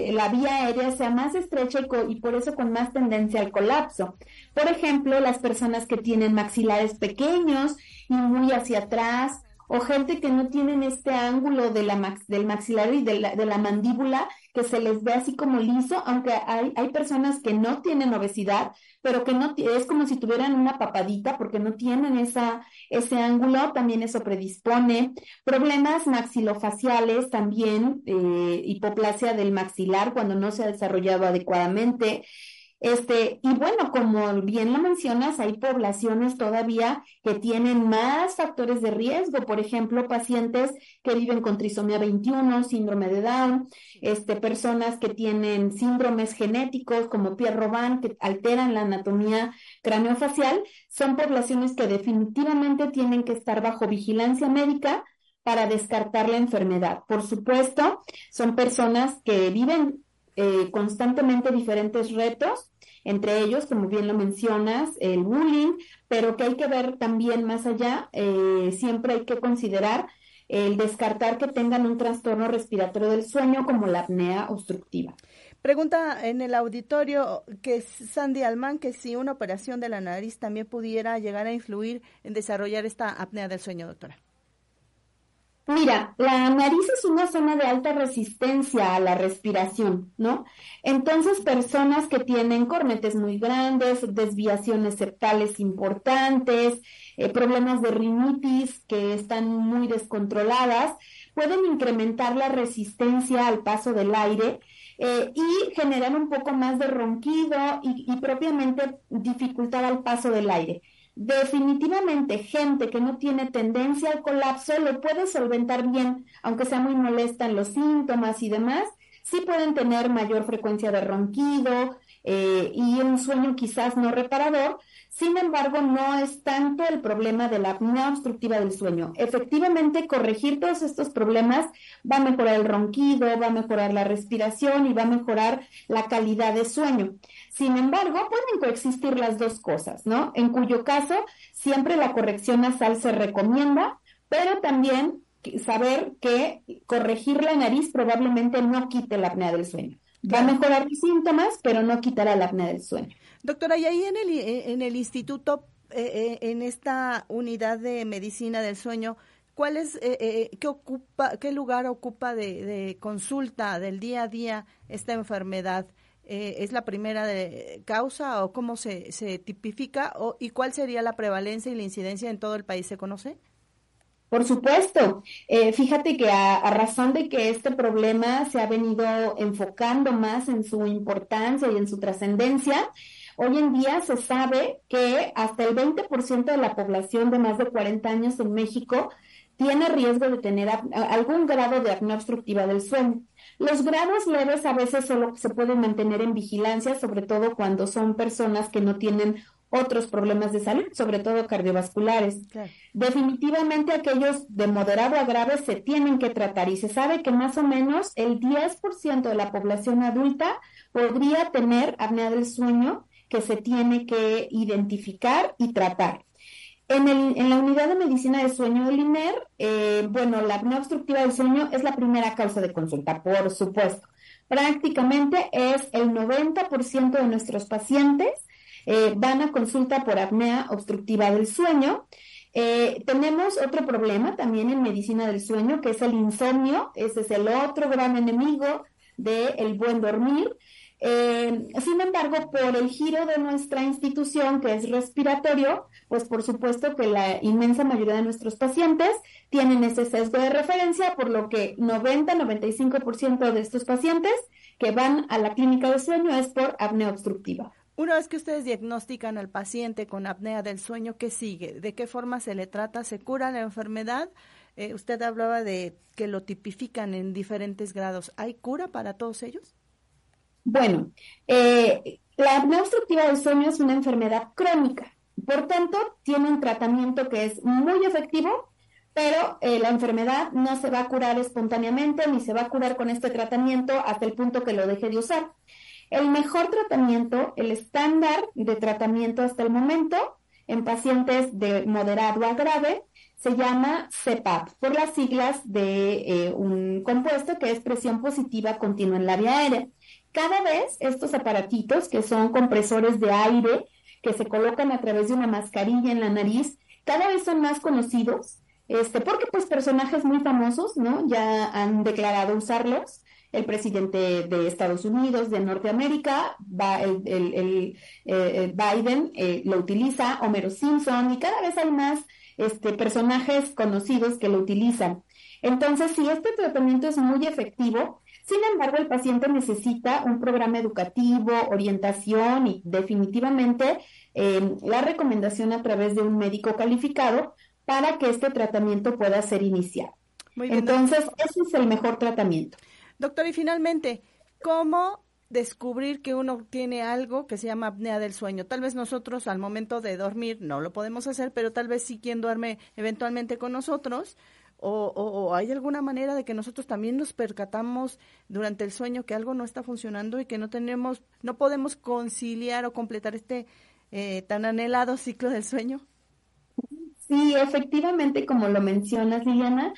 eh, la vía aérea sea más estrecha y, y, por eso con más tendencia al colapso. Por ejemplo, las personas que tienen maxilares pequeños y muy hacia atrás, o gente que no tienen este ángulo max, del maxilar y de la, de la mandíbula que se les ve así como liso, aunque hay, hay personas que no tienen obesidad, pero que no es como si tuvieran una papadita porque no tienen esa, ese ángulo, también eso predispone. Problemas maxilofaciales también, eh, hipoplasia del maxilar cuando no se ha desarrollado adecuadamente. Este, y bueno, como bien lo mencionas, hay poblaciones todavía que tienen más factores de riesgo, por ejemplo, pacientes que viven con trisomía 21, síndrome de Down, este, personas que tienen síndromes genéticos como Pierre-Robin, que alteran la anatomía craneofacial, son poblaciones que definitivamente tienen que estar bajo vigilancia médica para descartar la enfermedad. Por supuesto, son personas que viven eh, constantemente diferentes retos entre ellos, como bien lo mencionas, el bullying, pero que hay que ver también más allá, eh, siempre hay que considerar el descartar que tengan un trastorno respiratorio del sueño como la apnea obstructiva. Pregunta en el auditorio que Sandy Alman que si una operación de la nariz también pudiera llegar a influir en desarrollar esta apnea del sueño, doctora. Mira, la nariz es una zona de alta resistencia a la respiración, ¿no? Entonces, personas que tienen cornetes muy grandes, desviaciones septales importantes, eh, problemas de rinitis que están muy descontroladas, pueden incrementar la resistencia al paso del aire eh, y generar un poco más de ronquido y, y propiamente dificultar al paso del aire. Definitivamente, gente que no tiene tendencia al colapso lo puede solventar bien, aunque sea muy molesta en los síntomas y demás. Sí pueden tener mayor frecuencia de ronquido eh, y un sueño quizás no reparador, sin embargo, no es tanto el problema de la apnea obstructiva del sueño. Efectivamente, corregir todos estos problemas va a mejorar el ronquido, va a mejorar la respiración y va a mejorar la calidad de sueño. Sin embargo, pueden coexistir las dos cosas, ¿no? En cuyo caso, siempre la corrección nasal se recomienda, pero también saber que corregir la nariz probablemente no quite la apnea del sueño. Va a mejorar los síntomas, pero no quitará la apnea del sueño. Doctora, y ahí en el, eh, en el instituto, eh, eh, en esta unidad de medicina del sueño, ¿cuál es, qué, ocupa, qué lugar ocupa de, consulta del día a día esta enfermedad? ¿Es la primera de causa o cómo se, se tipifica? O, ¿Y cuál sería la prevalencia y la incidencia en todo el país? ¿Se conoce? Por supuesto. fíjate que a, razón de que este problema se ha venido enfocando más en su importancia y en su trascendencia, Hoy en día se sabe que hasta el 20% de la población de más de 40 años en México tiene riesgo de tener algún grado de apnea obstructiva del sueño. Los grados leves a veces solo se pueden mantener en vigilancia, sobre todo cuando son personas que no tienen otros problemas de salud, sobre todo cardiovasculares. Definitivamente aquellos de moderado a grave se tienen que tratar y se sabe que más o menos el 10% de la población adulta podría tener apnea del sueño que se tiene que identificar y tratar. En, el, en la unidad de medicina de sueño del INER, eh, bueno, la apnea obstructiva del sueño es la primera causa de consulta, por supuesto. Prácticamente es el 90% de nuestros pacientes eh, van a consulta por apnea obstructiva del sueño. Eh, tenemos otro problema también en medicina del sueño, que es el insomnio. Ese es el otro gran enemigo del buen dormir. Eh, sin embargo, por el giro de nuestra institución, que es respiratorio, pues por supuesto que la inmensa mayoría de nuestros pacientes tienen ese sesgo de referencia, por lo que 90-95% de estos pacientes que van a la clínica de sueño es por apnea obstructiva. Una vez que ustedes diagnostican al paciente con apnea del sueño, ¿qué sigue? ¿De qué forma se le trata? ¿Se cura la enfermedad? Eh, usted hablaba de que lo tipifican en diferentes grados. ¿Hay cura para todos ellos? Bueno, eh, la apnea obstructiva del sueño es una enfermedad crónica, por tanto, tiene un tratamiento que es muy efectivo, pero eh, la enfermedad no se va a curar espontáneamente ni se va a curar con este tratamiento hasta el punto que lo deje de usar. El mejor tratamiento, el estándar de tratamiento hasta el momento en pacientes de moderado a grave, se llama CEPAP, por las siglas de eh, un compuesto que es presión positiva continua en la vía aérea. Cada vez estos aparatitos, que son compresores de aire, que se colocan a través de una mascarilla en la nariz, cada vez son más conocidos, este, porque pues personajes muy famosos, ¿no? Ya han declarado usarlos. El presidente de Estados Unidos, de Norteamérica, va el, el, eh, Biden eh, lo utiliza, Homero Simpson, y cada vez hay más este, personajes conocidos que lo utilizan. Entonces, si este tratamiento es muy efectivo, sin embargo, el paciente necesita un programa educativo, orientación y definitivamente em, la recomendación a través de un médico calificado para que este tratamiento pueda ser iniciado. Entonces, ese es el mejor tratamiento. Doctor, y finalmente, ¿cómo descubrir que uno tiene algo que se llama apnea del sueño. Tal vez nosotros al momento de dormir no lo podemos hacer, pero tal vez sí quien duerme eventualmente con nosotros o, hay alguna manera de que nosotros también nos percatamos durante el sueño que algo no está funcionando y que no tenemos, no podemos conciliar o completar este eh, tan anhelado ciclo del sueño? Sí, efectivamente, como lo mencionas, Liliana,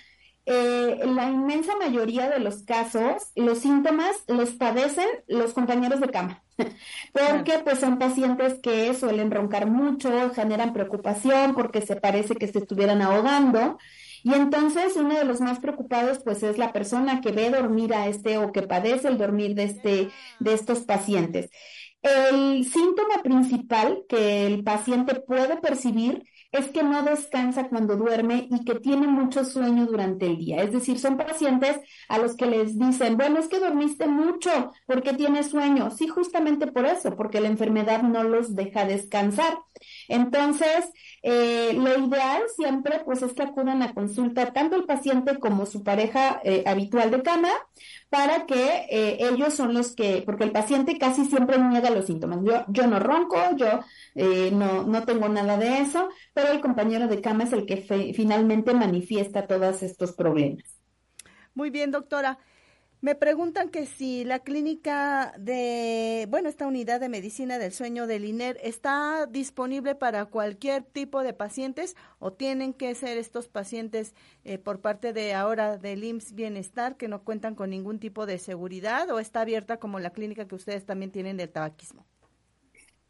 eh, la inmensa mayoría de los casos, los síntomas los padecen los compañeros de cama, porque pues son pacientes que suelen roncar mucho, generan preocupación porque se parece que se estuvieran ahogando y entonces uno de los más preocupados pues es la persona que ve dormir a este o que padece el dormir de este de estos pacientes. El síntoma principal que el paciente puede percibir es que no descansa cuando duerme y que tiene mucho sueño durante el día. Es decir, son pacientes a los que les dicen, bueno, es que dormiste mucho porque tienes sueño. Sí, justamente por eso, porque la enfermedad no los deja descansar. Entonces, eh, lo ideal siempre pues es que acudan a consulta tanto el paciente como su pareja eh, habitual de cama para que eh, ellos son los que, porque el paciente casi siempre niega los síntomas. Yo, yo no ronco, yo no, no tengo nada de eso, pero el compañero de cama es el que finalmente manifiesta todos estos problemas. Muy bien, doctora. Me preguntan que si la clínica de, bueno, esta unidad de medicina del sueño del INER está disponible para cualquier tipo de pacientes o tienen que ser estos pacientes eh, por parte de ahora del IMSS Bienestar que no cuentan con ningún tipo de seguridad o está abierta como la clínica que ustedes también tienen del tabaquismo.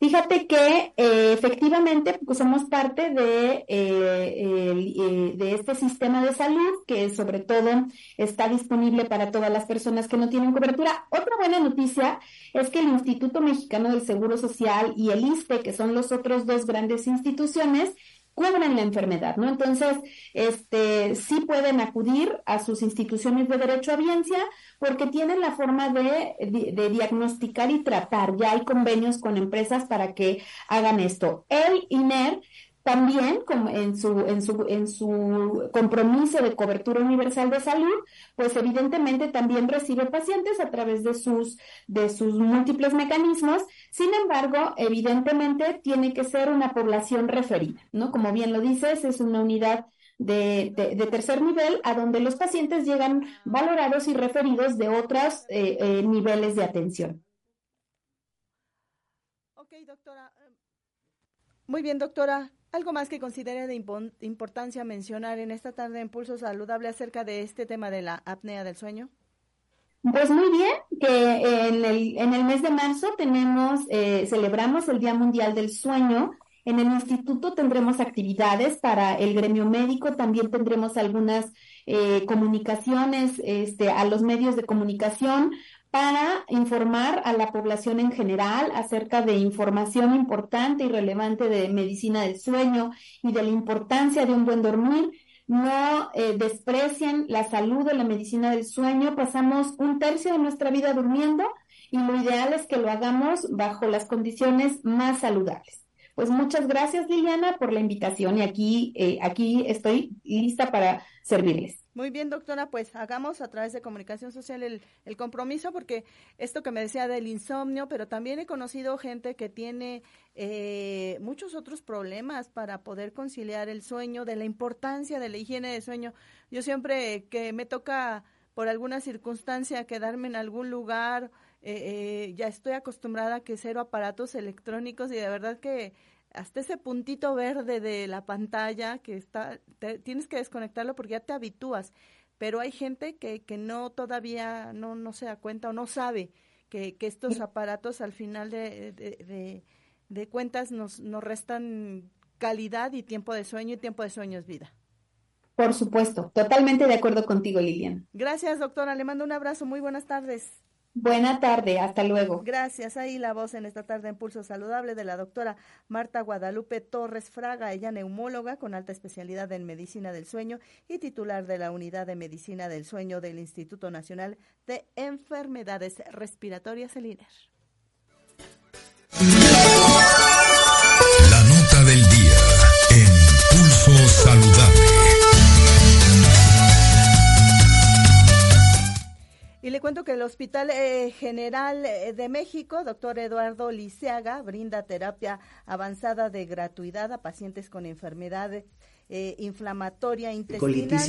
Fíjate que eh, efectivamente pues, somos parte de, eh, eh, de este sistema de salud que sobre todo está disponible para todas las personas que no tienen cobertura. Otra buena noticia es que el Instituto Mexicano del Seguro Social y el ISPE, que son los otros dos grandes instituciones, cubren la enfermedad, ¿no? Entonces, este, sí pueden acudir a sus instituciones de derecho a biencia porque tienen la forma de, de, diagnosticar y tratar. Ya hay convenios con empresas para que hagan esto. El INER también, en su, en, su, en su compromiso de cobertura universal de salud, pues evidentemente también recibe pacientes a través de sus, de sus múltiples mecanismos. Sin embargo, evidentemente tiene que ser una población referida, ¿no? Como bien lo dices, es una unidad de, de, tercer nivel a donde los pacientes llegan valorados y referidos de otros eh, eh, niveles de atención. Ok, doctora. Muy bien, doctora. ¿Algo más que considere de importancia mencionar en esta tarde en Pulso Saludable acerca de este tema de la apnea del sueño? Pues muy bien, que en el, en el mes de marzo tenemos, eh, celebramos el Día Mundial del Sueño. En el instituto tendremos actividades para el gremio médico, también tendremos algunas eh, comunicaciones este, a los medios de comunicación para informar a la población en general acerca de información importante y relevante de medicina del sueño y de la importancia de un buen dormir. No eh, desprecien la salud de la medicina del sueño. Pasamos un tercio de nuestra vida durmiendo y lo ideal es que lo hagamos bajo las condiciones más saludables. Pues muchas gracias Liliana por la invitación y aquí, eh, aquí estoy lista para servirles. Muy bien, doctora, pues hagamos a través de comunicación social el, el, compromiso, porque esto que me decía del insomnio, pero también he conocido gente que tiene eh, muchos otros problemas para poder conciliar el sueño, de la importancia de la higiene de sueño. Yo siempre que me toca por alguna circunstancia quedarme en algún lugar, eh, eh, ya estoy acostumbrada a que cero aparatos electrónicos y de verdad que hasta ese puntito verde de la pantalla que está, tienes que desconectarlo porque ya te habitúas. Pero hay gente que, que no todavía no, no se da cuenta o no sabe que, que estos aparatos al final de, de, de, cuentas nos, nos restan calidad y tiempo de sueño y tiempo de sueño es vida. Por supuesto, totalmente de acuerdo contigo, Lilian. Gracias, doctora. Le mando un abrazo. Muy buenas tardes. Buena tarde, hasta luego. Gracias. Ahí la voz en esta tarde en Pulso Saludable de la doctora Marta Guadalupe Torres Fraga, ella neumóloga con alta especialidad en medicina del sueño y titular de la unidad de medicina del sueño del Instituto Nacional de Enfermedades Respiratorias, el INER. Cuento que el Hospital eh, General eh, de México, doctor Eduardo Liceaga, brinda terapia avanzada de gratuidad a pacientes con enfermedades eh, inflamatoria intestinal.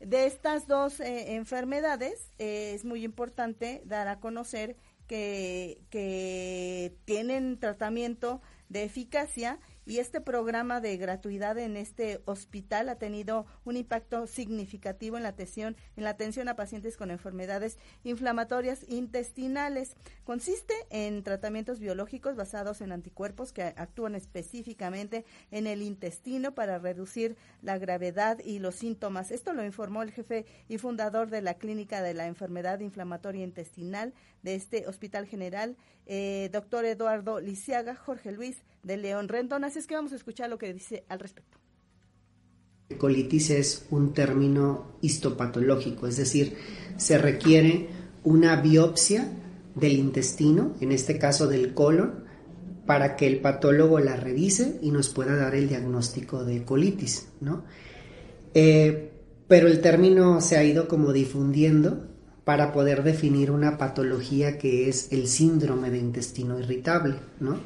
De estas dos enfermedades es muy importante dar a conocer que, que tienen tratamiento de eficacia y este programa de gratuidad en este hospital ha tenido un impacto significativo en la atención, en la atención a pacientes con enfermedades inflamatorias intestinales. Consiste en tratamientos biológicos basados en anticuerpos que actúan específicamente en el intestino para reducir la gravedad y los síntomas. Esto lo informó el jefe y fundador de la Clínica de la Enfermedad Inflamatoria Intestinal de este Hospital General, eh, doctor Eduardo Lisiaga, Jorge Luis de León Rendón. Es que vamos a escuchar lo que dice al respecto. Colitis es un término histopatológico, es decir, se requiere una biopsia del intestino, en este caso del colon, para que el patólogo la revise y nos pueda dar el diagnóstico de colitis, ¿no? Eh, pero el término se ha ido como difundiendo para poder definir una patología que es el síndrome de intestino irritable, ¿no?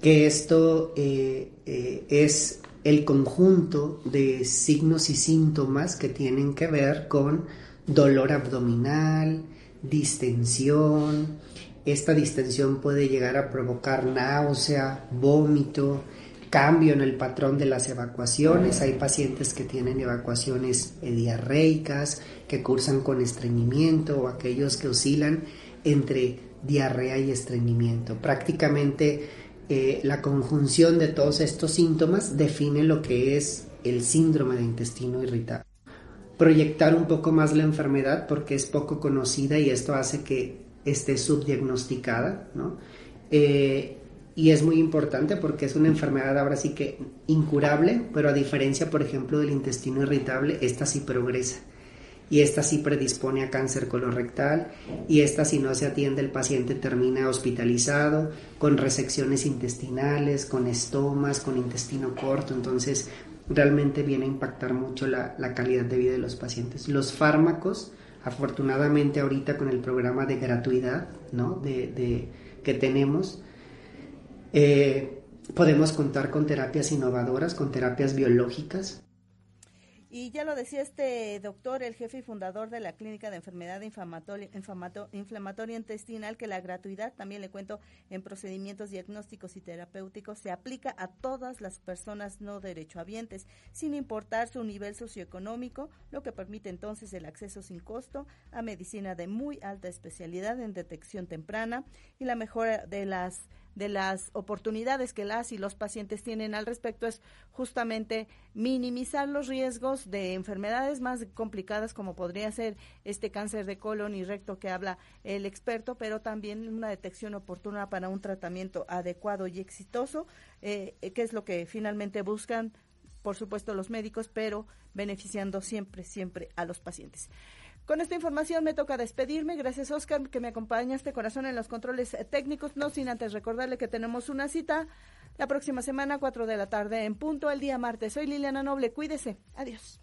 Que esto eh, eh, es el conjunto de signos y síntomas que tienen que ver con dolor abdominal, distensión. Esta distensión puede llegar a provocar náusea, vómito, cambio en el patrón de las evacuaciones. Hay pacientes que tienen evacuaciones diarreicas, que cursan con estreñimiento o aquellos que oscilan entre diarrea y estreñimiento. Prácticamente eh, la conjunción de todos estos síntomas define lo que es el síndrome de intestino irritable. Proyectar un poco más la enfermedad porque es poco conocida y esto hace que esté subdiagnosticada, ¿no? Eh, y es muy importante porque es una enfermedad ahora sí que incurable, pero a diferencia, por ejemplo, del intestino irritable, esta sí progresa y esta sí predispone a cáncer colorectal y esta si no se atiende el paciente termina hospitalizado con resecciones intestinales, con estomas, con intestino corto, entonces realmente viene a impactar mucho la, calidad de vida de los pacientes. Los fármacos, afortunadamente ahorita con el programa de gratuidad ¿no? de, que tenemos, eh, podemos contar con terapias innovadoras, con terapias biológicas y ya lo decía este doctor, el jefe y fundador de la Clínica de Enfermedad Inflamatoria, Intestinal, que la gratuidad, también le cuento, en procedimientos diagnósticos y terapéuticos se aplica a todas las personas no derechohabientes, sin importar su nivel socioeconómico, lo que permite entonces el acceso sin costo a medicina de muy alta especialidad en detección temprana y la mejora de las de las oportunidades que las y los pacientes tienen al respecto es justamente minimizar los riesgos de enfermedades más complicadas como podría ser este cáncer de colon y recto que habla el experto, pero también una detección oportuna para un tratamiento adecuado y exitoso, eh, que es lo que finalmente buscan, por supuesto, los médicos, pero beneficiando siempre, siempre a los pacientes. Con esta información me toca despedirme. Gracias, Oscar, que me acompañaste corazón en los controles técnicos. No sin antes recordarle que tenemos una cita la próxima semana, 4 de la tarde, en punto el día martes. Soy Liliana Noble. Cuídese. Adiós.